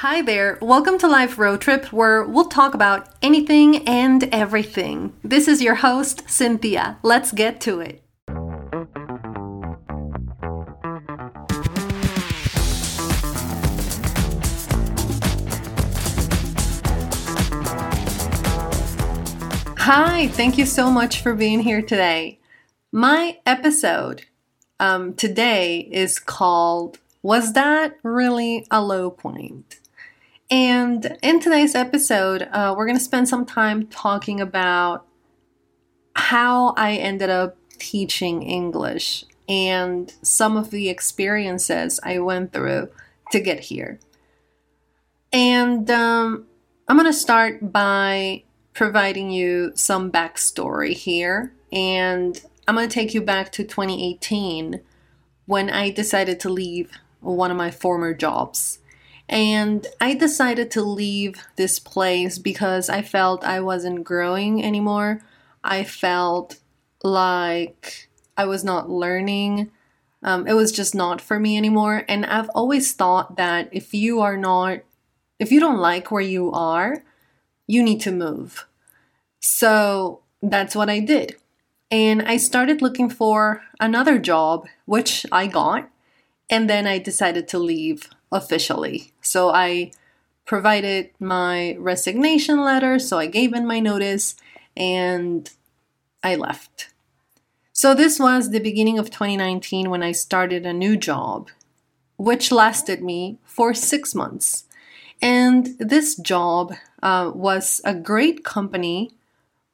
Hi there, welcome to Life Road Trip, where we'll talk about anything and everything. This is your host, Cinthia. Let's get to it. Hi, thank you so much for being here today. My episode um, today is called Was That Really a Low Point? And in today's episode, uh, we're going to spend some time talking about how I ended up teaching English and some of the experiences I went through to get here. And um, I'm going to start by providing you some backstory here. And I'm going to take you back to 2018 when I decided to leave one of my former jobs. And I decided to leave this place because I felt I wasn't growing anymore. I felt like I was not learning. Um, it was just not for me anymore. And I've always thought that if you are not, if you don't like where you are, you need to move. So that's what I did. And I started looking for another job, which I got. And then I decided to leave officially. So I provided my resignation letter, so I gave in my notice and I left. So this was the beginning of 2019 when I started a new job, which lasted me for six months. And this job uh, was a great company,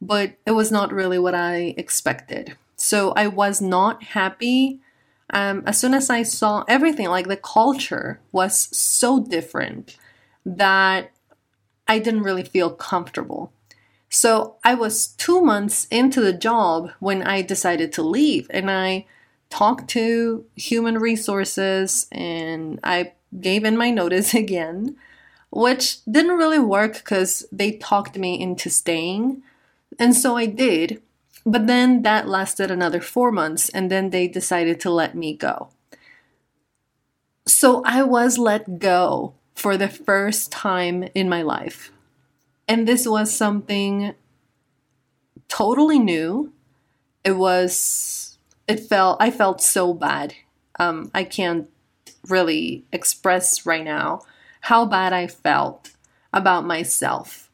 but it was not really what I expected. So I was not happy um, as soon as I saw everything, like the culture was so different that I didn't really feel comfortable. So I was two months into the job when I decided to leave, and I talked to human resources and I gave in my notice again, which didn't really work because they talked me into staying. And so I did. But then that lasted another four months, and then they decided to let me go. So I was let go for the first time in my life. And this was something totally new. It was, it felt, I felt so bad. Um, I can't really express right now how bad I felt about myself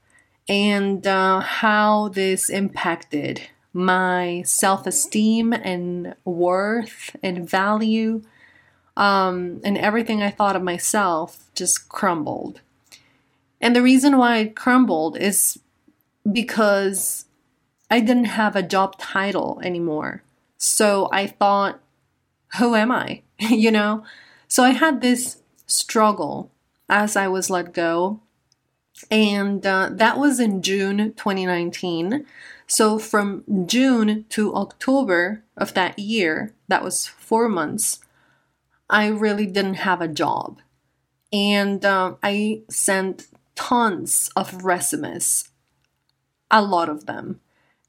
and uh, how this impacted my self esteem and worth and value um, and everything I thought of myself just crumbled. And the reason why it crumbled is because I didn't have a job title anymore. So I thought, who am I? you know? So I had this struggle as I was let go. And uh, that was in June 2019. So from June to October of that year, that was four months, I really didn't have a job. And um, I sent tons of resumes, a lot of them.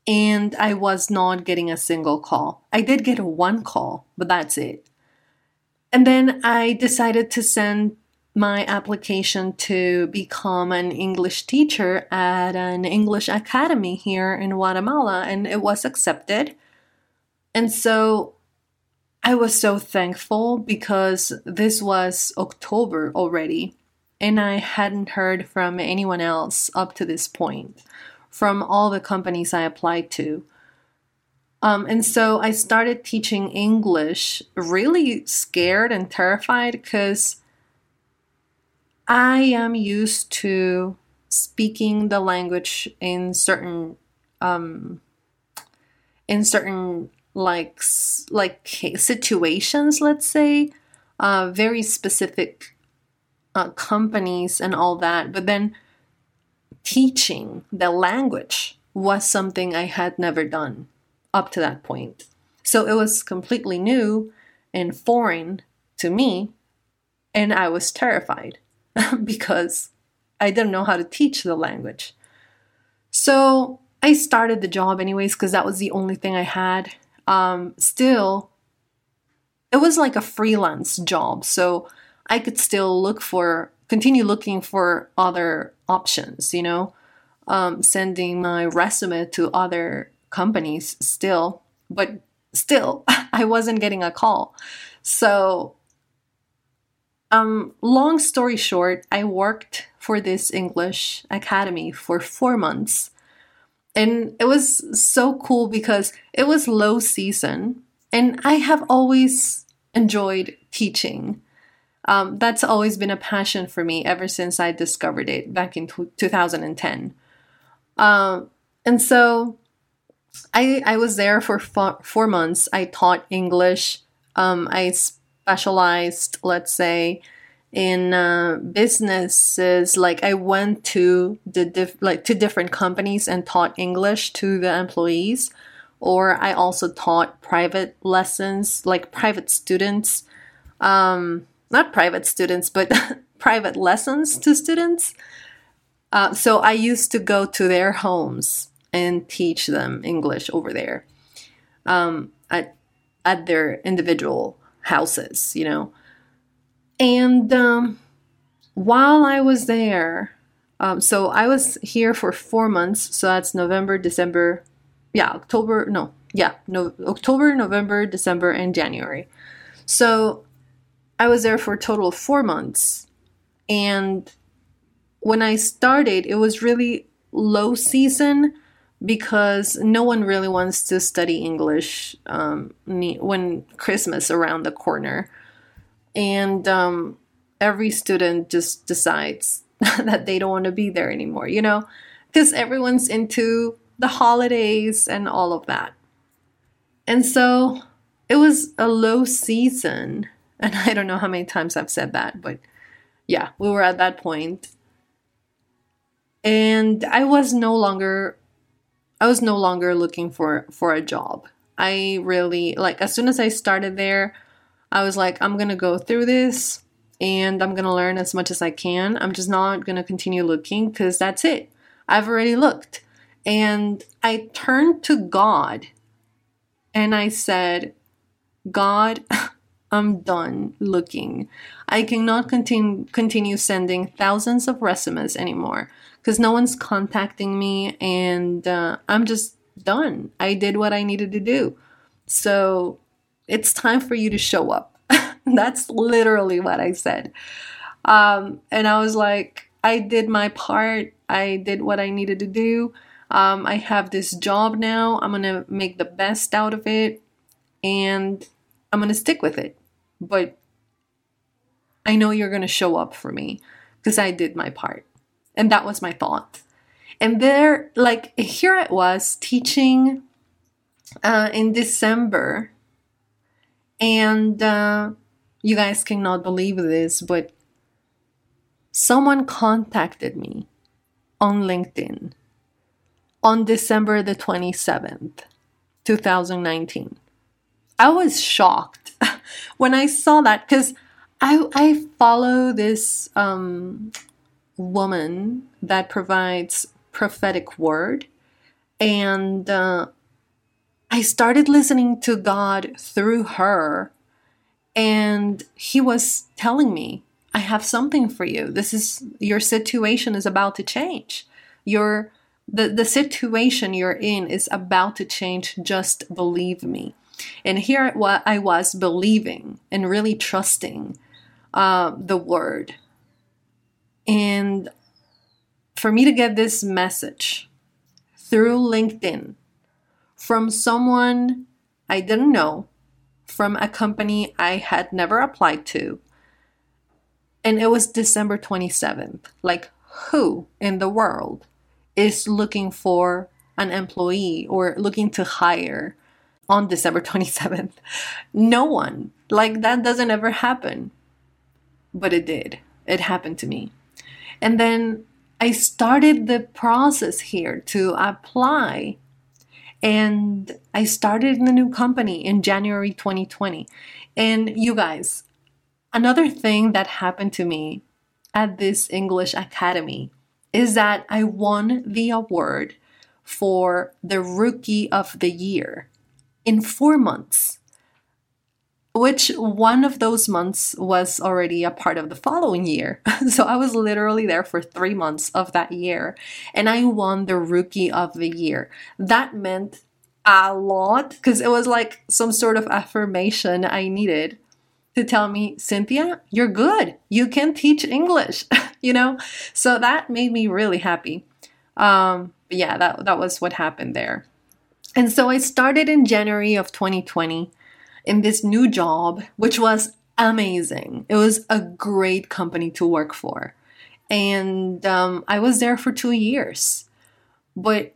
And I was not getting a single call. I did get one call, but that's it. And then I decided to send my application to become an English teacher at an English academy here in Guatemala, and it was accepted. And so I was so thankful because this was October already, and I hadn't heard from anyone else up to this point from all the companies I applied to. Um, and so I started teaching English really scared and terrified because I am used to speaking the language in certain um, in certain like like situations let's say uh, very specific uh, companies and all that but then teaching the language was something i had never done up to that point. So it was completely new and foreign to me and i was terrified because I didn't know how to teach the language. So I started the job anyways because that was the only thing I had. Um, still, it was like a freelance job, so I could still look for continue looking for other options, you know, um, sending my resume to other companies still, but still, I wasn't getting a call. So, um, long story short, I worked for this English academy for four months. And it was so cool because it was low season, and I have always enjoyed teaching. Um, that's always been a passion for me ever since I discovered it back in t- 2010. Um, and so I, I was there for four, four months. I taught English. Um, I specialized, let's say, in uh, businesses. Like I went to the diff- like to different companies and taught English to the employees. Or I also taught private lessons, like private students. Um, not private students, but private lessons to students. Uh, so I used to go to their homes and teach them English over there um, at, at their individual houses, you know. And um, while I was there, um, so I was here for four months. So that's November, December, yeah, October, no, yeah, no, October, November, December, and January. So I was there for a total of four months. And when I started, it was really low season because no one really wants to study English um, when Christmas around the corner, and um, every student just decides that they don't want to be there anymore. You know, because everyone's into the holidays and all of that, and so it was a low season and I don't know how many times I've said that, but yeah, we were at that point. And I was no longer I was no longer looking for for a job. I really like as soon as I started there, I was like I'm going to go through this and I'm going to learn as much as I can. I'm just not going to continue looking cuz that's it. I've already looked. And I turned to God and I said, God, I'm done looking. I cannot continue continue sending thousands of resumes anymore because no one's contacting me, and uh, I'm just done. I did what I needed to do, so it's time for you to show up. That's literally what I said, um, and I was like, I did my part. I did what I needed to do. Um, I have this job now. I'm gonna make the best out of it, and I'm gonna stick with it but I know you're going to show up for me because I did my part. And that was my thought. And there, like, here I was teaching uh, in December. And uh, you guys cannot believe this, but someone contacted me on LinkedIn on December the 27th, 2019. I was shocked when I saw that because I I follow this um, woman that provides prophetic word, and uh, I started listening to God through her, and He was telling me, "I have something for you. This is your situation is about to change. Your the, the situation you're in is about to change. Just believe me. And here what I was believing and really trusting uh, the word. And for me to get this message through LinkedIn from someone I didn't know, from a company I had never applied to, and it was December 27th. Like, who in the world is looking for an employee or looking to hire on December 27th. No one. Like that doesn't ever happen. But it did. It happened to me. And then I started the process here to apply. And I started in a new company in January 2020. And you guys, another thing that happened to me at this English Academy is that I won the award for the Rookie of the Year in four months. Which one of those months was already a part of the following year. so I was literally there for three months of that year, and I won the Rookie of the Year. That meant a lot because it was like some sort of affirmation I needed to tell me, Cinthia, you're good. You can teach English, you know? So that made me really happy. Um, yeah, that, that was what happened there. And so I started in January of 2020 in this new job, which was amazing. It was a great company to work for. And um, I was there for two years. But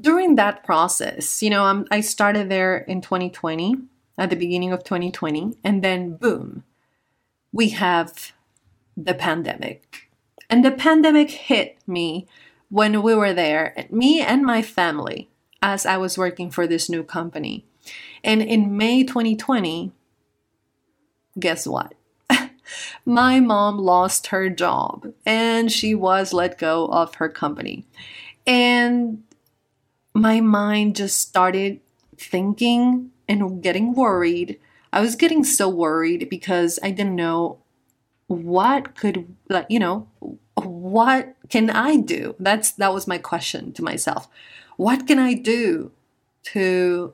during that process, you know, I'm, I started there in 2020, at the beginning of 2020, and then boom, we have the pandemic. And the pandemic hit me when we were there, me and my family, as I was working for this new company. And in May 2020, guess what? my mom lost her job and she was let go of her company. And my mind just started thinking and getting worried. I was getting so worried because I didn't know what could like you know what can I do? That's that was my question to myself. What can I do to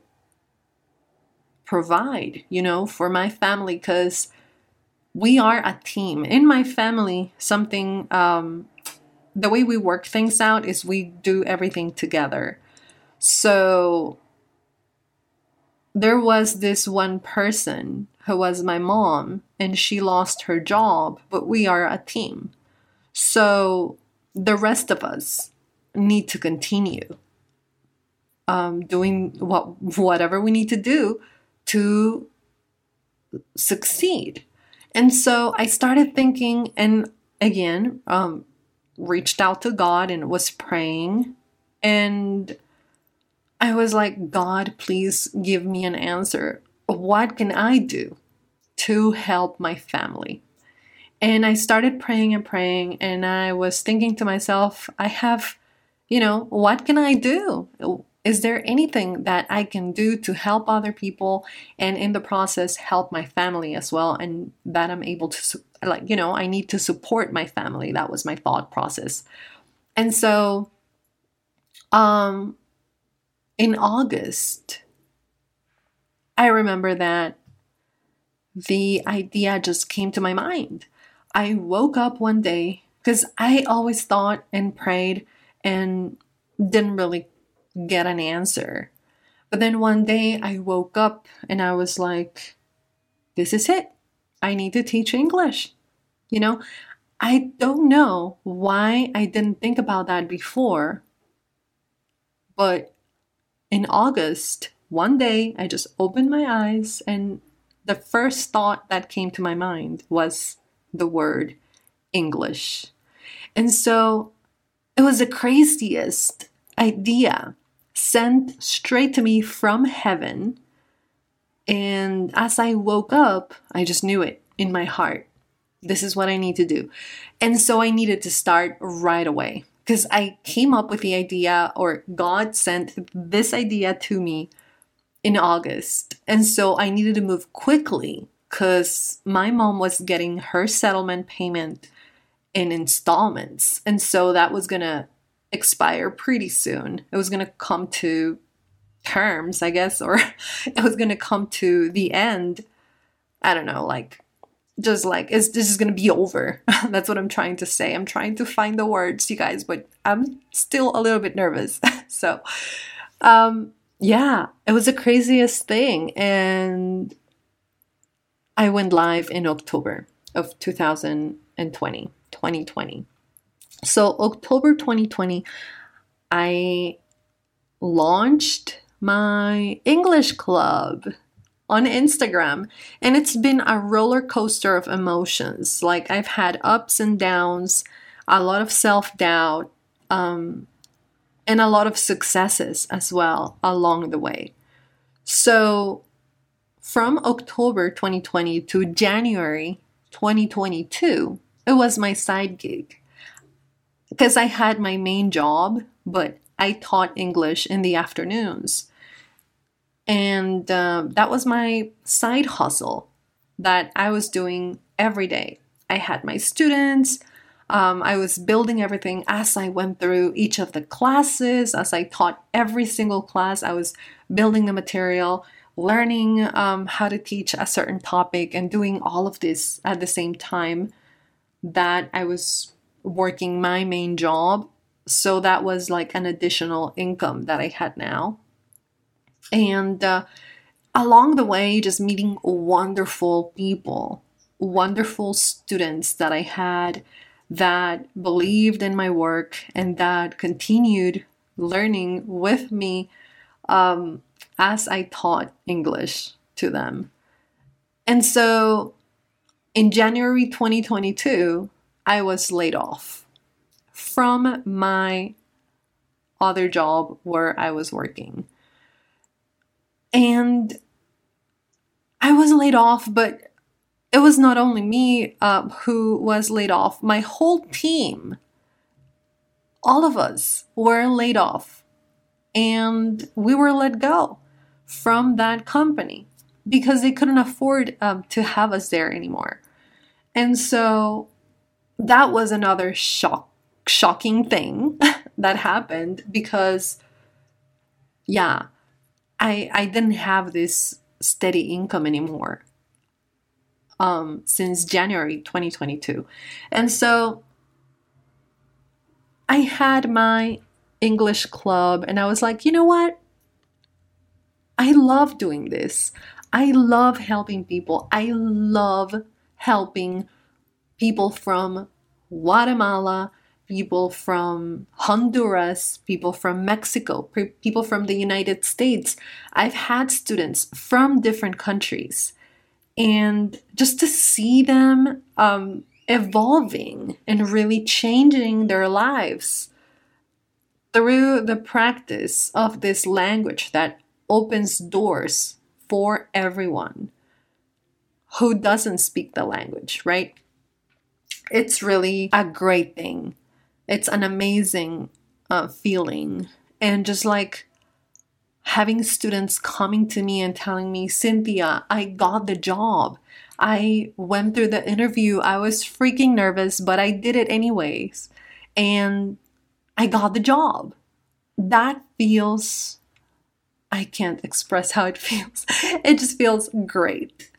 provide, you know, for my family cuz we are a team. In my family, something um the way we work things out is we do everything together. So there was this one person who was my mom, and she lost her job, but we are a team. So the rest of us need to continue um, doing what whatever we need to do to succeed. And so I started thinking, and again, um, reached out to God and was praying, and I was like, God, please give me an answer. What can I do to help my family? And I started praying and praying, and I was thinking to myself, I have, you know, what can I do? Is there anything that I can do to help other people and in the process help my family as well? And that I'm able to, like, you know, I need to support my family. That was my thought process. And so, um, in August, I remember that the idea just came to my mind. I woke up one day because I always thought and prayed and didn't really get an answer. But then one day I woke up and I was like, this is it. I need to teach English. You know, I don't know why I didn't think about that before, but in August, one day I just opened my eyes and the first thought that came to my mind was the word English. And so it was the craziest idea sent straight to me from heaven. And as I woke up, I just knew it in my heart. This is what I need to do. And so I needed to start right away because I came up with the idea, or God sent this idea to me in August. And so I needed to move quickly because my mom was getting her settlement payment in installments. And so that was going to expire pretty soon. It was going to come to terms, I guess, or it was going to come to the end. I don't know, like just like is this is gonna be over that's what i'm trying to say i'm trying to find the words you guys but i'm still a little bit nervous so um yeah it was the craziest thing and i went live in october of 2020 2020 so october 2020 i launched my english club on Instagram. And it's been a roller coaster of emotions. Like I've had ups and downs, a lot of self doubt, um, and a lot of successes as well along the way. So from October 2020 to January 2022, it was my side gig. Because I had my main job, but I taught English in the afternoons. And uh, that was my side hustle that I was doing every day. I had my students. Um, I was building everything as I went through each of the classes, as I taught every single class. I was building the material, learning um, how to teach a certain topic, and doing all of this at the same time that I was working my main job. So that was like an additional income that I had now. And uh, along the way, just meeting wonderful people, wonderful students that I had that believed in my work and that continued learning with me um, as I taught English to them. And so in January 2022, I was laid off from my other job where I was working. And I was laid off, but it was not only me uh, who was laid off, my whole team, all of us were laid off. And we were let go from that company because they couldn't afford um, to have us there anymore. And so that was another shock, shocking thing that happened because, yeah, I I didn't have this steady income anymore um, since January 2022. And so I had my English club, and I was like, you know what? I love doing this. I love helping people. I love helping people from Guatemala, people from Honduras, people from Mexico, people from the United States. I've had students from different countries. And just to see them um, evolving and really changing their lives through the practice of this language that opens doors for everyone who doesn't speak the language, right? It's really a great thing it's an amazing uh, feeling. And just like having students coming to me and telling me, Cinthia, I got the job. I went through the interview. I was freaking nervous, but I did it anyways. And I got the job. That feels, I can't express how it feels. It just feels great.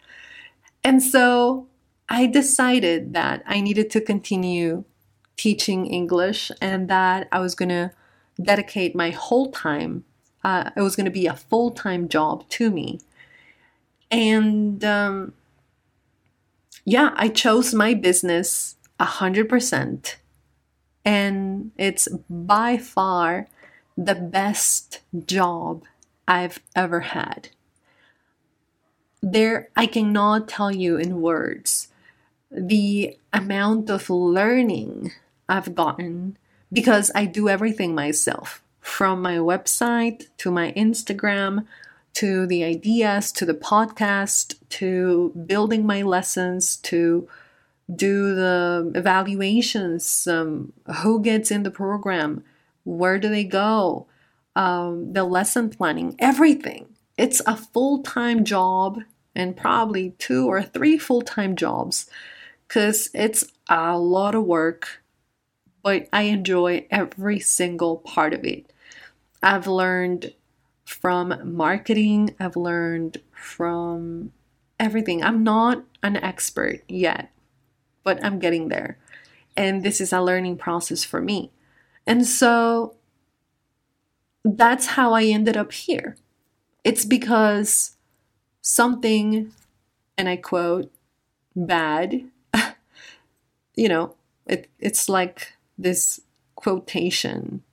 And so I decided that I needed to continue teaching English and that I was going to dedicate my whole time. Uh, it was going to be a full time job to me. And um, yeah, I chose my business 100%. And it's by far the best job I've ever had. There, I cannot tell you in words the amount of learning I've gotten because I do everything myself. From my website to my Instagram to the ideas to the podcast to building my lessons to do the evaluations um, who gets in the program where do they go um, the lesson planning everything. It's a full-time job and probably two or three full-time jobs because it's a lot of work but I enjoy every single part of it. I've learned from marketing, I've learned from everything. I'm not an expert yet, but I'm getting there. And this is a learning process for me. And so that's how I ended up here. It's because something, and I quote, bad, you know, it, it's like this quotation.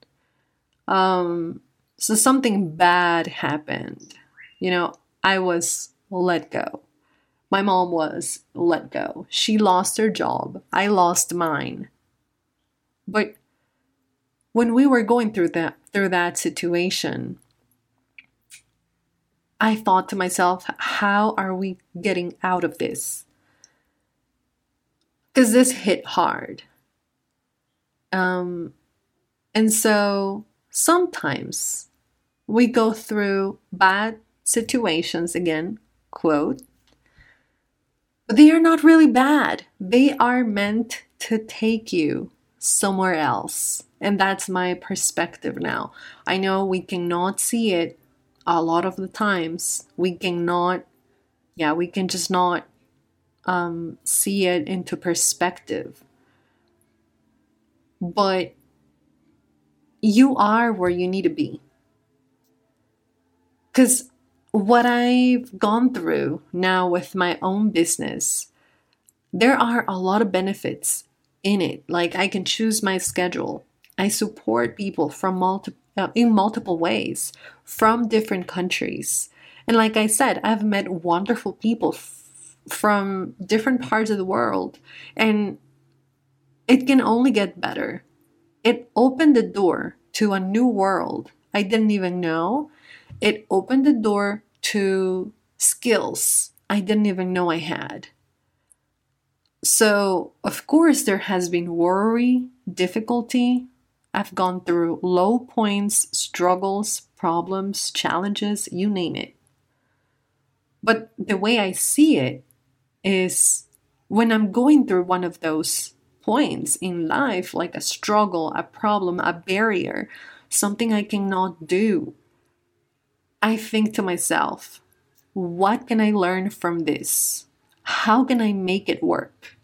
Um, so something bad happened. You know, I was let go. My mom was let go. She lost her job. I lost mine. But when we were going through that through that situation, I thought to myself, how are we getting out of this? Because this hit hard. Um, and so sometimes we go through bad situations, again, quote, but they are not really bad. They are meant to take you somewhere else. And that's my perspective now. I know we cannot see it a lot of the times. We cannot, yeah, we can just not um, see it into perspective. But you are where you need to be. Because what I've gone through now with my own business, there are a lot of benefits in it. Like I can choose my schedule. I support people from multiple uh, in multiple ways from different countries. And like I said, I've met wonderful people from different parts of the world and it can only get better. It opened the door to a new world I didn't even know it opened the door to skills I didn't even know I had. So, of course, there has been worry, difficulty. I've gone through low points, struggles, problems, challenges, you name it. But the way I see it is when I'm going through one of those points in life, like a struggle, a problem, a barrier, something I cannot do, I think to myself, what can I learn from this? How can I make it work?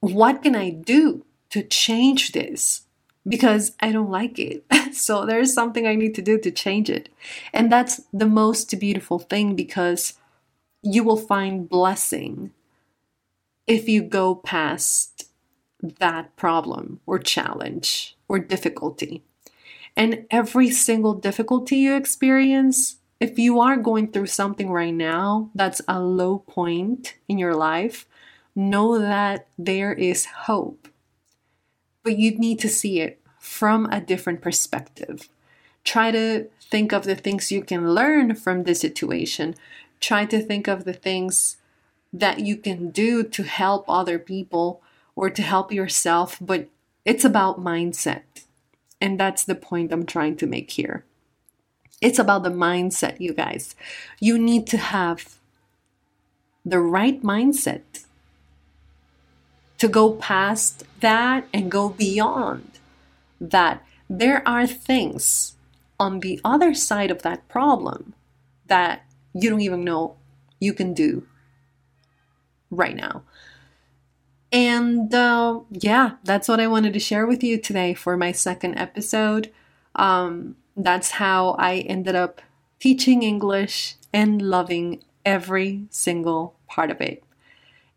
What can I do to change this? Because I don't like it. so there's something I need to do to change it. And that's the most beautiful thing because you will find blessing if you go past that problem or challenge or difficulty. And every single difficulty you experience, if you are going through something right now that's a low point in your life, know that there is hope. But you need to see it from a different perspective. Try to think of the things you can learn from the situation. Try to think of the things that you can do to help other people or to help yourself, but it's about mindset. And that's the point I'm trying to make here. It's about the mindset, you guys. You need to have the right mindset to go past that and go beyond that. There are things on the other side of that problem that you don't even know you can do right now. And uh, yeah, that's what I wanted to share with you today for my second episode. Um, that's how I ended up teaching English and loving every single part of it.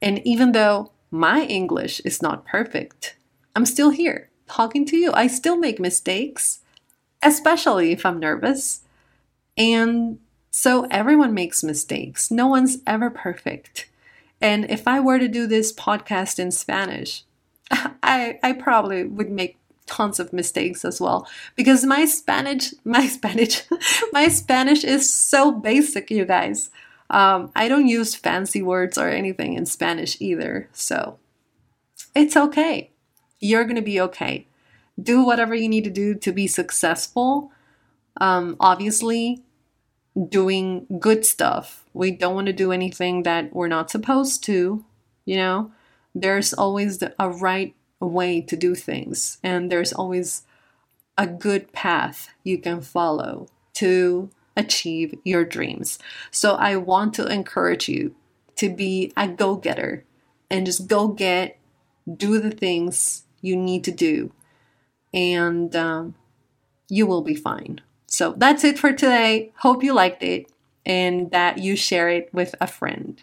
And even though my English is not perfect, I'm still here talking to you. I still make mistakes, especially if I'm nervous. And so everyone makes mistakes. No one's ever perfect. And if I were to do this podcast in Spanish, I, I probably would make tons of mistakes as well because my Spanish, my Spanish, my Spanish is so basic, you guys. Um, I don't use fancy words or anything in Spanish either, so it's okay. You're gonna be okay. Do whatever you need to do to be successful. Um, obviously, doing good stuff. We don't want to do anything that we're not supposed to, you know? There's always a right way to do things, and there's always a good path you can follow to achieve your dreams. So I want to encourage you to be a go getter and just go get, do the things you need to do, and um, you will be fine. So that's it for today. Hope you liked it and that you share it with a friend.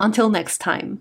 Until next time.